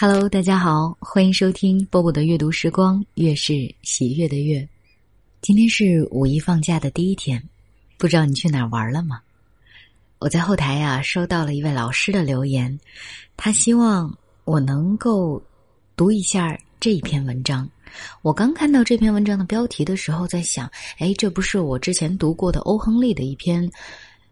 Hello，大家好，欢迎收听波波的阅读时光，月是喜悦的月。今天是五一放假的第一天，不知道你去哪儿玩了吗？我在后台呀收到了一位老师的留言，他希望我能够读一下这一篇文章。我刚看到这篇文章的标题的时候，在想，哎，这不是我之前读过的欧亨利的一篇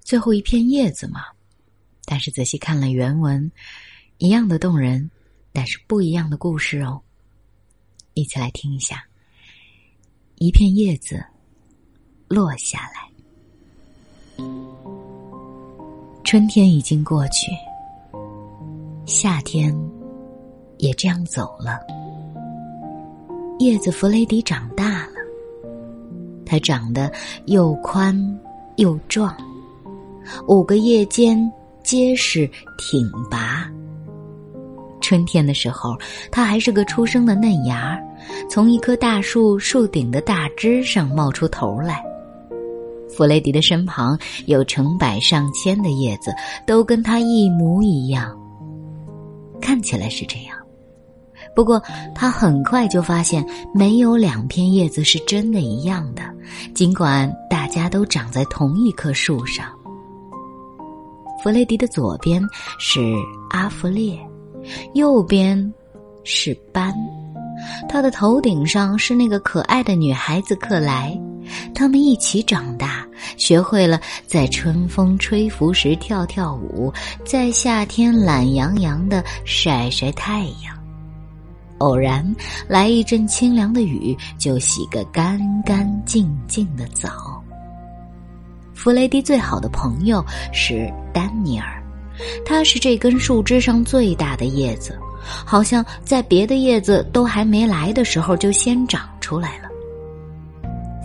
最后一片叶子吗？但是仔细看了原文，一样的动人。但是不一样的故事哦，一起来听一下。一片叶子落下来，春天已经过去，夏天也这样走了。叶子弗雷迪长大了，它长得又宽又壮，五个叶尖结实挺拔。春天的时候，它还是个初生的嫩芽，从一棵大树树顶的大枝上冒出头来。弗雷迪的身旁有成百上千的叶子，都跟它一模一样。看起来是这样，不过他很快就发现，没有两片叶子是真的一样的，尽管大家都长在同一棵树上。弗雷迪的左边是阿弗列。右边是斑，他的头顶上是那个可爱的女孩子克莱。他们一起长大，学会了在春风吹拂时跳跳舞，在夏天懒洋洋的晒晒太阳。偶然来一阵清凉的雨，就洗个干干净净的澡。弗雷迪最好的朋友是丹尼尔。它是这根树枝上最大的叶子，好像在别的叶子都还没来的时候就先长出来了。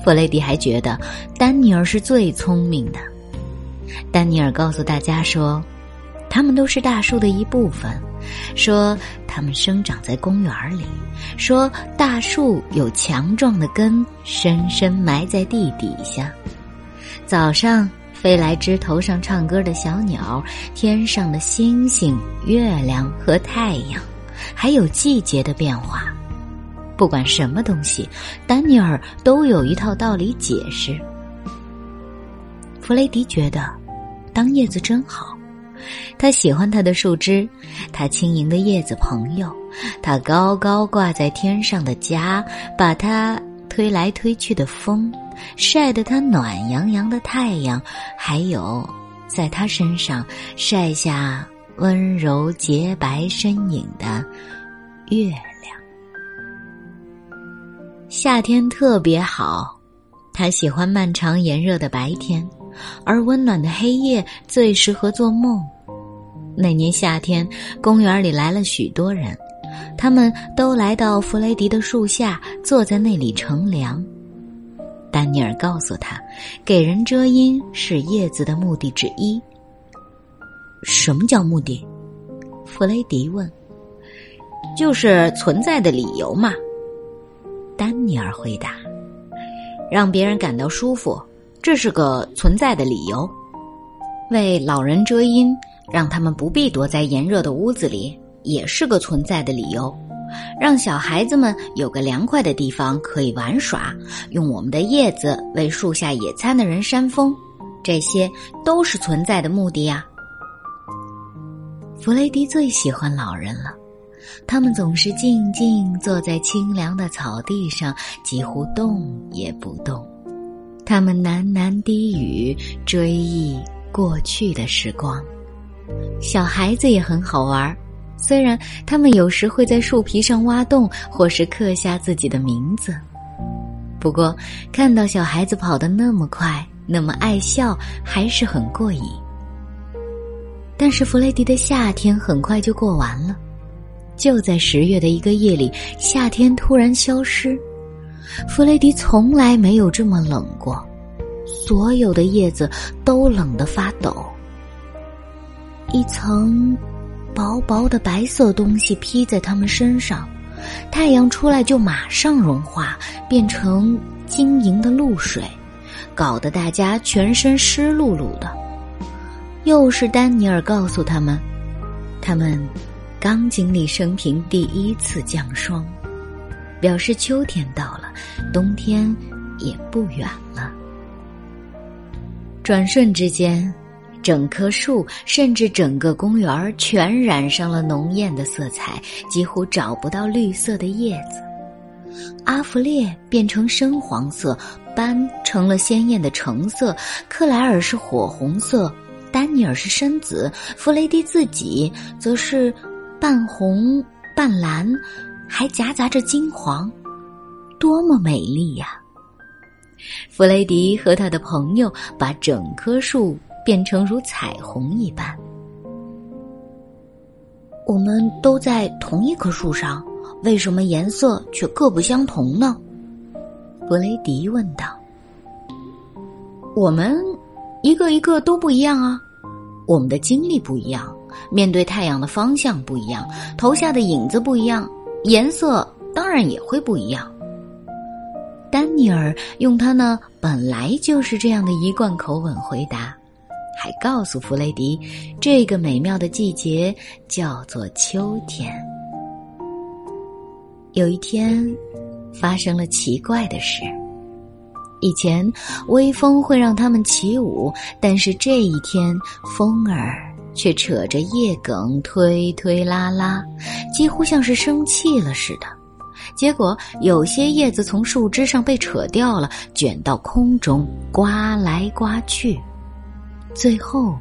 弗雷迪还觉得丹尼尔是最聪明的。丹尼尔告诉大家说，他们都是大树的一部分，说他们生长在公园里，说大树有强壮的根，深深埋在地底下。早上。飞来枝头上唱歌的小鸟，天上的星星、月亮和太阳，还有季节的变化。不管什么东西，丹尼尔都有一套道理解释。弗雷迪觉得，当叶子真好。他喜欢他的树枝，他轻盈的叶子朋友，他高高挂在天上的家，把它推来推去的风。晒得他暖洋洋的太阳，还有在他身上晒下温柔洁白身影的月亮。夏天特别好，他喜欢漫长炎热的白天，而温暖的黑夜最适合做梦。那年夏天，公园里来了许多人，他们都来到弗雷迪的树下，坐在那里乘凉。丹尼尔告诉他：“给人遮阴是叶子的目的之一。”什么叫目的？弗雷迪问。“就是存在的理由嘛。”丹尼尔回答。“让别人感到舒服，这是个存在的理由；为老人遮阴，让他们不必躲在炎热的屋子里，也是个存在的理由。”让小孩子们有个凉快的地方可以玩耍，用我们的叶子为树下野餐的人扇风，这些都是存在的目的呀。弗雷迪最喜欢老人了，他们总是静静坐在清凉的草地上，几乎动也不动。他们喃喃低语，追忆过去的时光。小孩子也很好玩。虽然他们有时会在树皮上挖洞，或是刻下自己的名字，不过看到小孩子跑得那么快，那么爱笑，还是很过瘾。但是弗雷迪的夏天很快就过完了，就在十月的一个夜里，夏天突然消失。弗雷迪从来没有这么冷过，所有的叶子都冷得发抖，一层。薄薄的白色东西披在他们身上，太阳出来就马上融化，变成晶莹的露水，搞得大家全身湿漉漉的。又是丹尼尔告诉他们，他们刚经历生平第一次降霜，表示秋天到了，冬天也不远了。转瞬之间，整棵树甚至整个公园全染上了浓艳的色彩，几乎找不到绿色的叶子。阿弗列变成深黄色，斑成了鲜艳的橙色，克莱尔是火红色，丹尼尔是深紫，弗雷迪自己则是半红半蓝，还夹杂着金黄，多么美丽呀！弗雷迪和他的朋友把整棵树变成如彩虹一般。我们都在同一棵树上。为什么颜色却各不相同呢？弗雷迪问道。我们一个一个都不一样啊，我们的经历不一样，面对太阳的方向不一样，投下的影子不一样，颜色当然也会不一样。丹尼尔用他那本来就是这样的一贯口吻回答，还告诉弗雷迪，这个美妙的季节叫做秋天。有一天，发生了奇怪的事。以前微风会让他们起舞，但是这一天风儿却扯着叶梗推推拉拉，几乎像是生气了似的。结果有些叶子从树枝上被扯掉了，卷到空中，刮来刮去，最后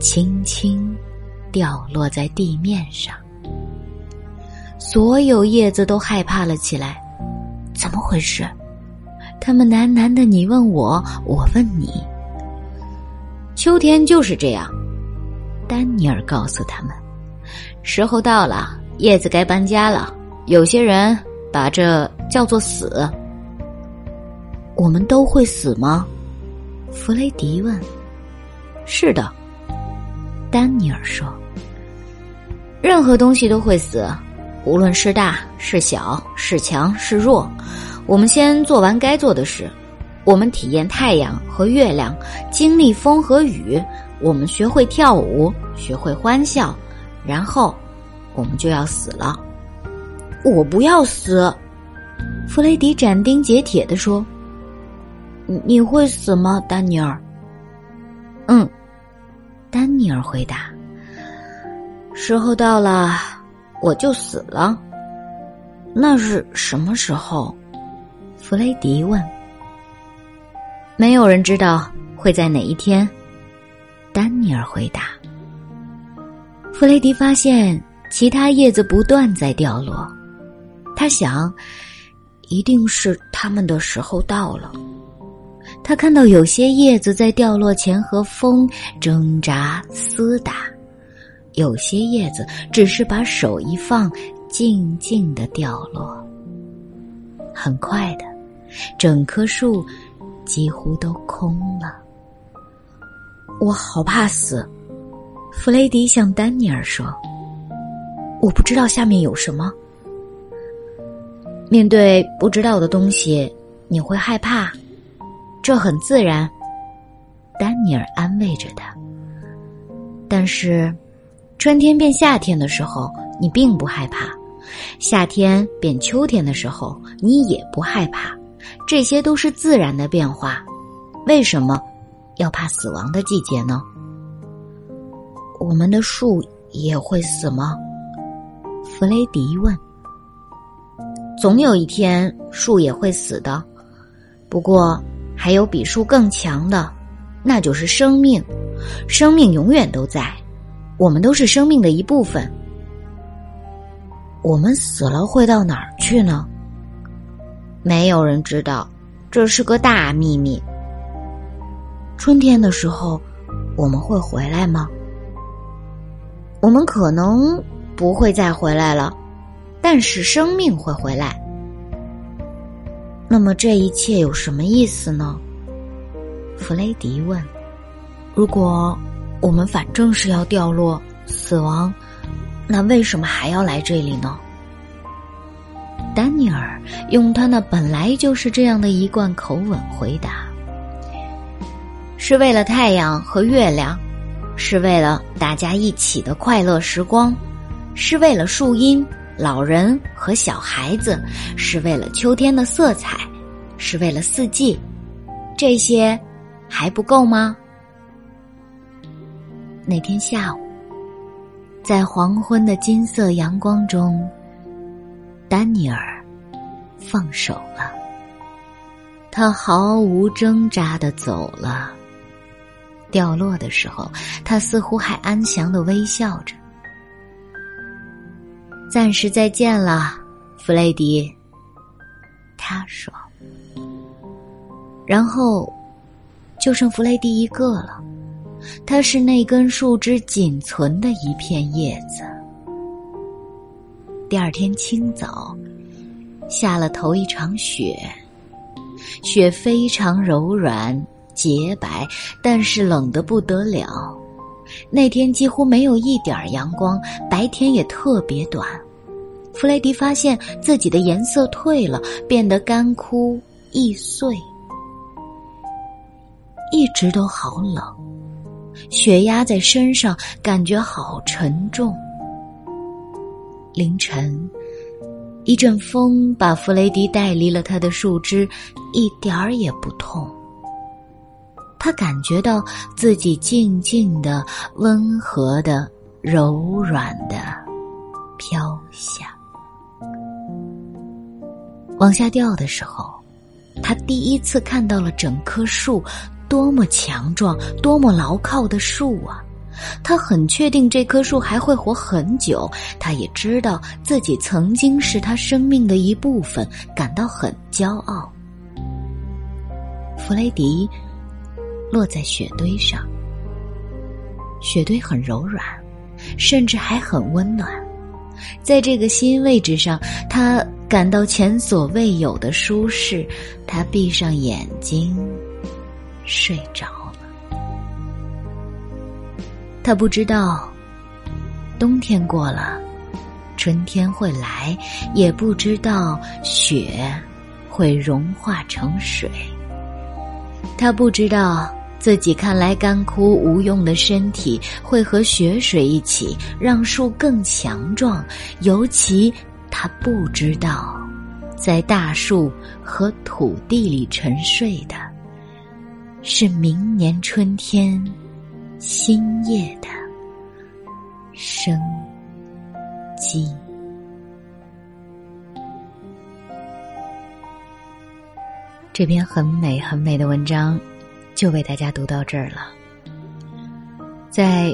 轻轻掉落在地面上。所有叶子都害怕了起来，怎么回事？他们喃喃的你问我，我问你。秋天就是这样，丹尼尔告诉他们，时候到了，叶子该搬家了。有些人把这叫做死。我们都会死吗？弗雷迪问。是的，丹尼尔说。任何东西都会死。无论是大是小是强是弱，我们先做完该做的事。我们体验太阳和月亮，经历风和雨。我们学会跳舞，学会欢笑，然后我们就要死了。我不要死，弗雷迪斩钉截铁地说：“你会死吗，丹尼尔？”嗯，丹尼尔回答：“时候到了。”我就死了，那是什么时候？弗雷迪问。没有人知道会在哪一天，丹尼尔回答。弗雷迪发现其他叶子不断在掉落，他想，一定是他们的时候到了。他看到有些叶子在掉落前和风挣扎厮打。有些叶子只是把手一放，静静的掉落。很快的，整棵树几乎都空了。我好怕死，弗雷迪向丹尼尔说：“我不知道下面有什么。面对不知道的东西，你会害怕，这很自然。”丹尼尔安慰着他。但是。春天变夏天的时候，你并不害怕；夏天变秋天的时候，你也不害怕。这些都是自然的变化。为什么要怕死亡的季节呢？我们的树也会死吗？弗雷迪问。总有一天，树也会死的。不过，还有比树更强的，那就是生命。生命永远都在。我们都是生命的一部分。我们死了会到哪儿去呢？没有人知道，这是个大秘密。春天的时候，我们会回来吗？我们可能不会再回来了，但是生命会回来。那么这一切有什么意思呢？弗雷迪问。如果。我们反正是要掉落死亡，那为什么还要来这里呢？丹尼尔用他那本来就是这样的一贯口吻回答：“是为了太阳和月亮，是为了大家一起的快乐时光，是为了树荫、老人和小孩子，是为了秋天的色彩，是为了四季，这些还不够吗？那天下午，在黄昏的金色阳光中，丹尼尔放手了，他毫无挣扎的走了。掉落的时候，他似乎还安详的微笑着。暂时再见了，弗雷迪。他说。然后，就剩弗雷迪一个了。他是那根树枝仅存的一片叶子。第二天清早，下了头一场雪，雪非常柔软。洁白，但是冷得不得了。那天几乎没有一点阳光，白天也特别短。弗雷迪发现自己的颜色褪了，变得干枯易碎，一直都好冷，雪压在身上，感觉好沉重。凌晨，一阵风把弗雷迪带离了他的树枝，一点儿也不痛。他感觉到自己静静的、温和的、柔软的飘下。往下掉的时候，他第一次看到了整棵树多么强壮、多么牢靠的树啊！他很确定这棵树还会活很久。他也知道自己曾经是他生命的一部分，感到很骄傲。弗雷迪。落在雪堆上，雪堆很柔软，甚至还很温暖。在这个新位置上，他感到前所未有的舒适。他闭上眼睛，睡着了。他不知道冬天过了，春天会来，也不知道雪会融化成水。他不知道。自己看来干枯无用的身体，会和雪水一起让树更强壮。尤其他不知道，在大树和土地里沉睡的，是明年春天新叶的生机。这篇很美很美的文章。就为大家读到这儿了。在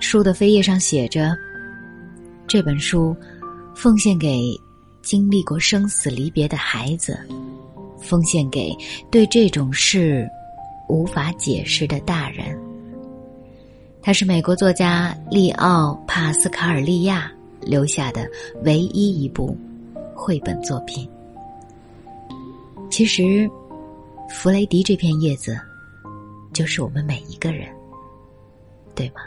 书的扉页上写着：“这本书奉献给经历过生死离别的孩子，奉献给对这种事无法解释的大人。”它是美国作家利奥·帕斯卡尔利亚留下的唯一一部绘本作品。其实，弗雷迪这片叶子。就是我们每一个人，对吗？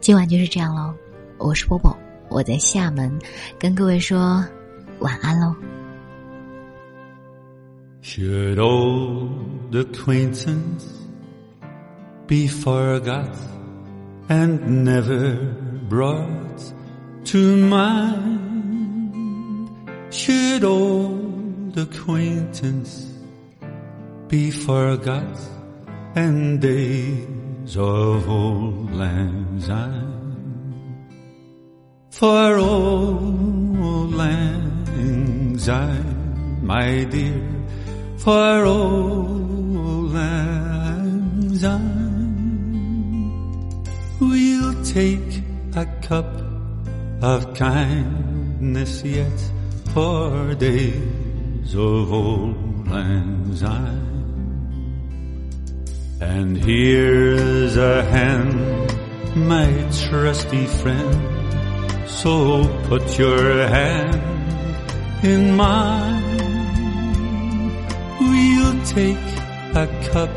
今晚就是这样喽，我是波波，我在厦门跟各位说晚安喽。Should old acquaintance be forgot and never brought to mind? Should old acquaintance be forgot and days of old lang syne. For old lang syne, my dear, for old lang syne, we'll take a cup of kindness yet for days of old lang syne. And here's a hand, my trusty friend. So put your hand in mine. We'll take a cup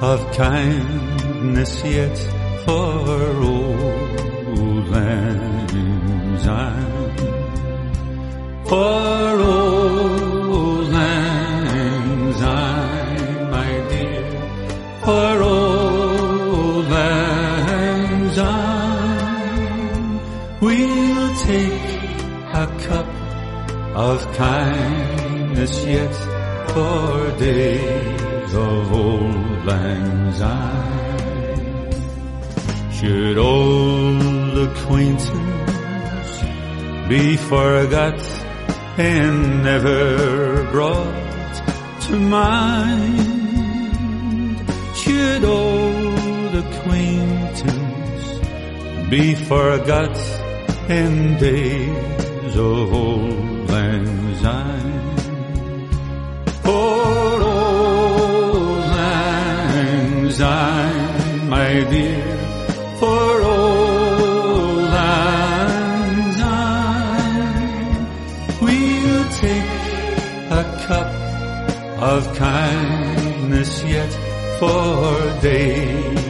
of kindness yet for old lang syne. For old lang For old lang syne, We'll take a cup of kindness yet for days of old lang syne. Should old acquaintance be forgot and never brought to mind? Should old acquaintance be forgot in days of old lang syne? For old lang syne, my dear, for old lang syne, we'll take a cup of kindness yet for days